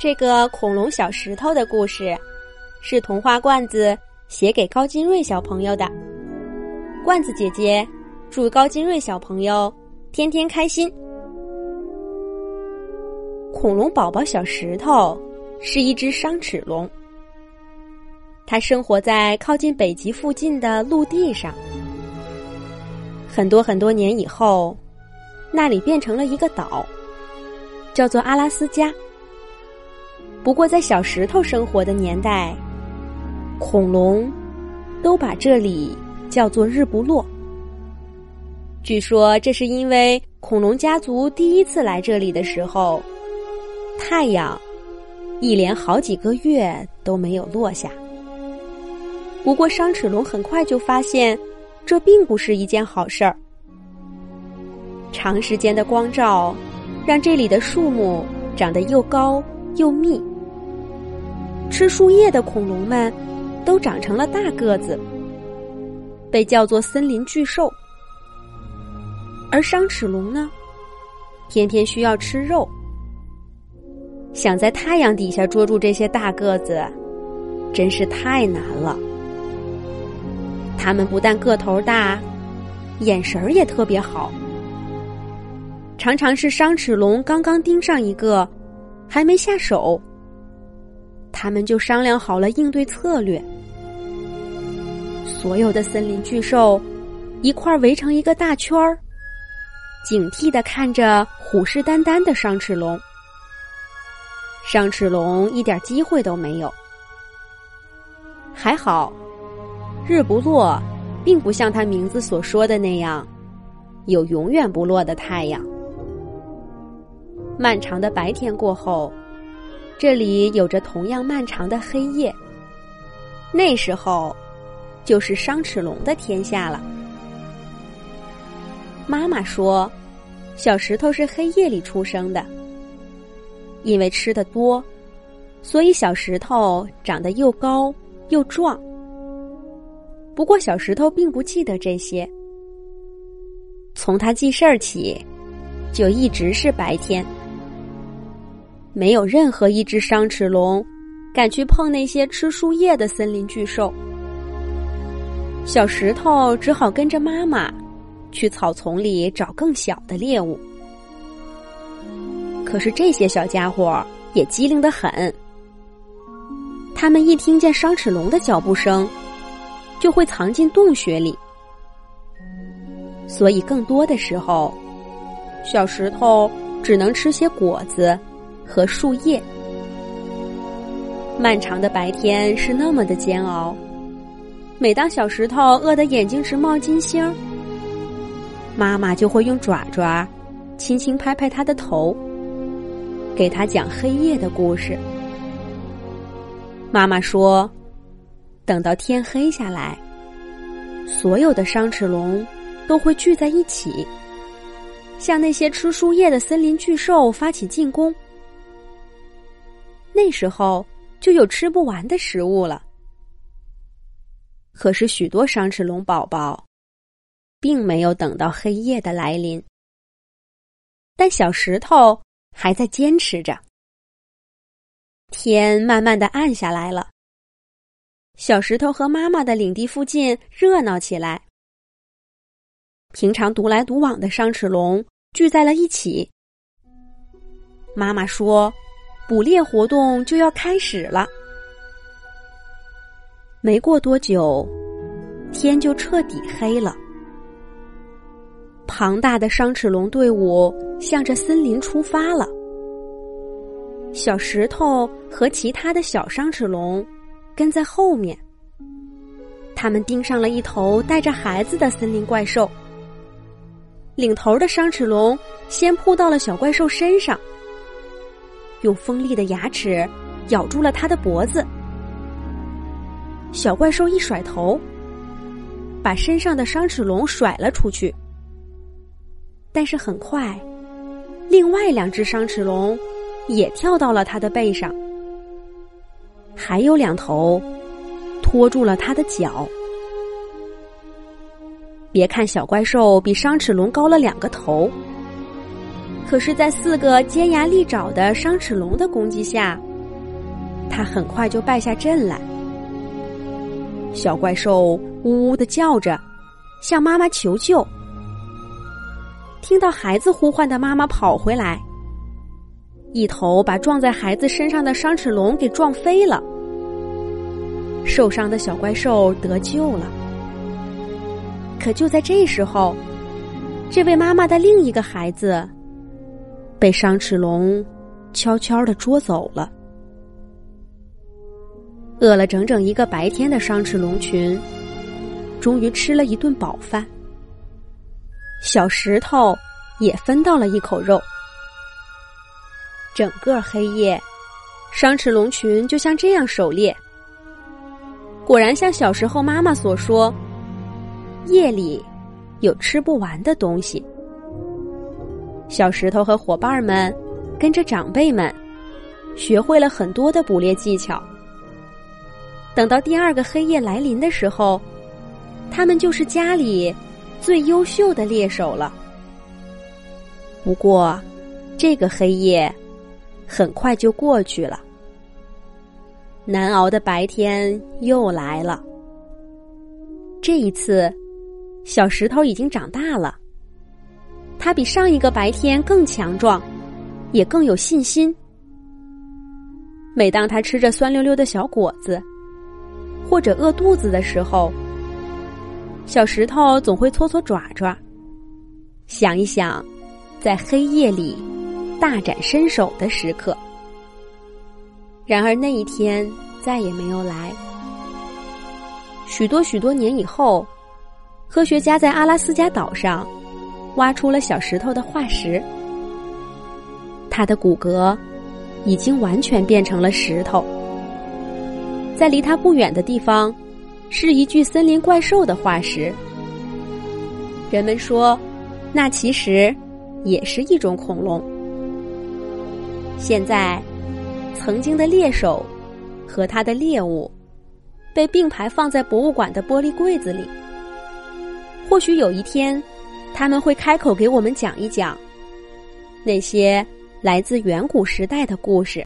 这个恐龙小石头的故事，是童话罐子写给高金瑞小朋友的。罐子姐姐祝高金瑞小朋友天天开心。恐龙宝宝小石头是一只伤齿龙，它生活在靠近北极附近的陆地上。很多很多年以后，那里变成了一个岛，叫做阿拉斯加。不过，在小石头生活的年代，恐龙都把这里叫做日不落。据说，这是因为恐龙家族第一次来这里的时候，太阳一连好几个月都没有落下。不过，伤齿龙很快就发现，这并不是一件好事儿。长时间的光照，让这里的树木长得又高又密。吃树叶的恐龙们都长成了大个子，被叫做森林巨兽。而伤齿龙呢，天天需要吃肉，想在太阳底下捉住这些大个子，真是太难了。它们不但个头大，眼神儿也特别好，常常是伤齿龙刚刚盯上一个，还没下手。他们就商量好了应对策略。所有的森林巨兽一块围成一个大圈儿，警惕的看着虎视眈眈的伤齿龙。伤齿龙一点机会都没有。还好，日不落，并不像他名字所说的那样，有永远不落的太阳。漫长的白天过后。这里有着同样漫长的黑夜。那时候，就是伤齿龙的天下了。妈妈说，小石头是黑夜里出生的，因为吃的多，所以小石头长得又高又壮。不过，小石头并不记得这些。从他记事儿起，就一直是白天。没有任何一只伤齿龙敢去碰那些吃树叶的森林巨兽。小石头只好跟着妈妈去草丛里找更小的猎物。可是这些小家伙也机灵的很，他们一听见伤齿龙的脚步声，就会藏进洞穴里。所以更多的时候，小石头只能吃些果子。和树叶，漫长的白天是那么的煎熬。每当小石头饿得眼睛直冒金星，妈妈就会用爪爪轻轻拍拍他的头，给他讲黑夜的故事。妈妈说，等到天黑下来，所有的伤齿龙都会聚在一起，向那些吃树叶的森林巨兽发起进攻。那时候就有吃不完的食物了。可是许多伤齿龙宝宝，并没有等到黑夜的来临。但小石头还在坚持着。天慢慢的暗下来了。小石头和妈妈的领地附近热闹起来。平常独来独往的伤齿龙聚在了一起。妈妈说。捕猎活动就要开始了。没过多久，天就彻底黑了。庞大的伤齿龙队伍向着森林出发了。小石头和其他的小伤齿龙跟在后面。他们盯上了一头带着孩子的森林怪兽。领头的伤齿龙先扑到了小怪兽身上。用锋利的牙齿咬住了他的脖子，小怪兽一甩头，把身上的伤齿龙甩了出去。但是很快，另外两只伤齿龙也跳到了他的背上，还有两头拖住了他的脚。别看小怪兽比伤齿龙高了两个头。可是，在四个尖牙利爪的伤齿龙的攻击下，他很快就败下阵来。小怪兽呜呜的叫着，向妈妈求救。听到孩子呼唤的妈妈跑回来，一头把撞在孩子身上的伤齿龙给撞飞了。受伤的小怪兽得救了。可就在这时候，这位妈妈的另一个孩子被商齿龙悄悄的捉走了。饿了整整一个白天的商齿龙群，终于吃了一顿饱饭。小石头也分到了一口肉。整个黑夜，商齿龙群就像这样狩猎。果然像小时候妈妈所说，夜里有吃不完的东西。小石头和伙伴们跟着长辈们，学会了很多的捕猎技巧。等到第二个黑夜来临的时候，他们就是家里最优秀的猎手了。不过，这个黑夜很快就过去了。难熬的白天又来了。这一次，小石头已经长大了。它比上一个白天更强壮，也更有信心。每当他吃着酸溜溜的小果子，或者饿肚子的时候，小石头总会搓搓爪爪，想一想，在黑夜里大展身手的时刻。然而那一天再也没有来。许多许多年以后，科学家在阿拉斯加岛上挖出了小石头的化石，它的骨骼已经完全变成了石头。在离它不远的地方，是一具森林怪兽的化石。人们说，那其实也是一种恐龙。现在，曾经的猎手和他的猎物被并排放在博物馆的玻璃柜子里。或许有一天，他们会开口给我们讲一讲那些来自远古时代的故事。